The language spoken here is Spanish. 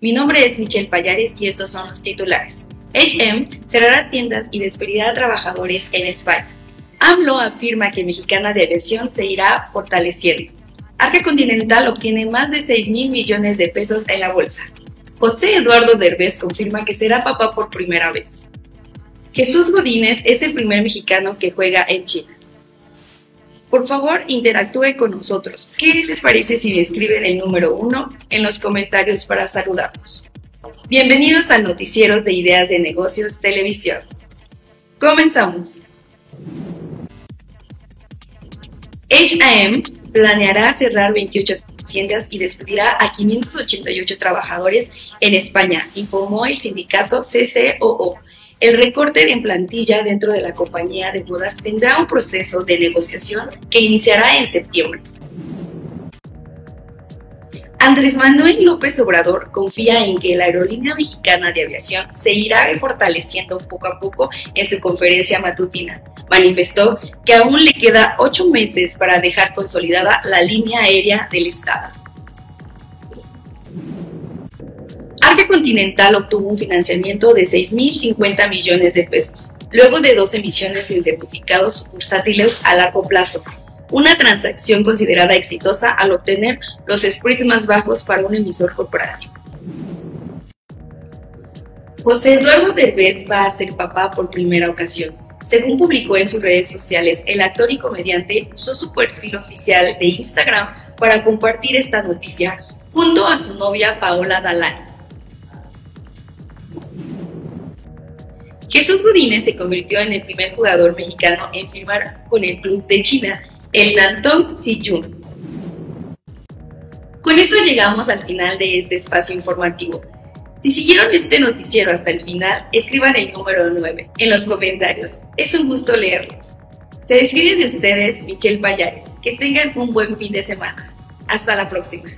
Mi nombre es Michelle Payares y estos son los titulares. HM cerrará tiendas y despedirá a trabajadores en España. AMLO afirma que Mexicana de Aviación se irá fortaleciendo. Arca Continental obtiene más de 6 mil millones de pesos en la bolsa. José Eduardo Derbez confirma que será papá por primera vez. Jesús Godínez es el primer mexicano que juega en China. Por favor, interactúe con nosotros. ¿Qué les parece si me escriben el número uno en los comentarios para saludarnos? Bienvenidos a Noticieros de Ideas de Negocios Televisión. Comenzamos. HM planeará cerrar 28 tiendas y despedirá a 588 trabajadores en España, informó el sindicato CCOO. El recorte en plantilla dentro de la compañía de bodas tendrá un proceso de negociación que iniciará en septiembre. Andrés Manuel López Obrador confía en que la aerolínea mexicana de aviación se irá fortaleciendo poco a poco en su conferencia matutina. Manifestó que aún le queda ocho meses para dejar consolidada la línea aérea del Estado. Continental obtuvo un financiamiento de 6.050 millones de pesos, luego de dos emisiones de certificados bursátiles a largo plazo, una transacción considerada exitosa al obtener los spreads más bajos para un emisor corporativo. José Eduardo Derbez va a ser papá por primera ocasión. Según publicó en sus redes sociales, el actor y comediante usó su perfil oficial de Instagram para compartir esta noticia junto a su novia Paola Dalai. Jesús Godínez se convirtió en el primer jugador mexicano en firmar con el club de China el Nantong Siyun. Con esto llegamos al final de este espacio informativo. Si siguieron este noticiero hasta el final, escriban el número 9 en los comentarios. Es un gusto leerlos. Se despide de ustedes Michelle Payares. Que tengan un buen fin de semana. Hasta la próxima.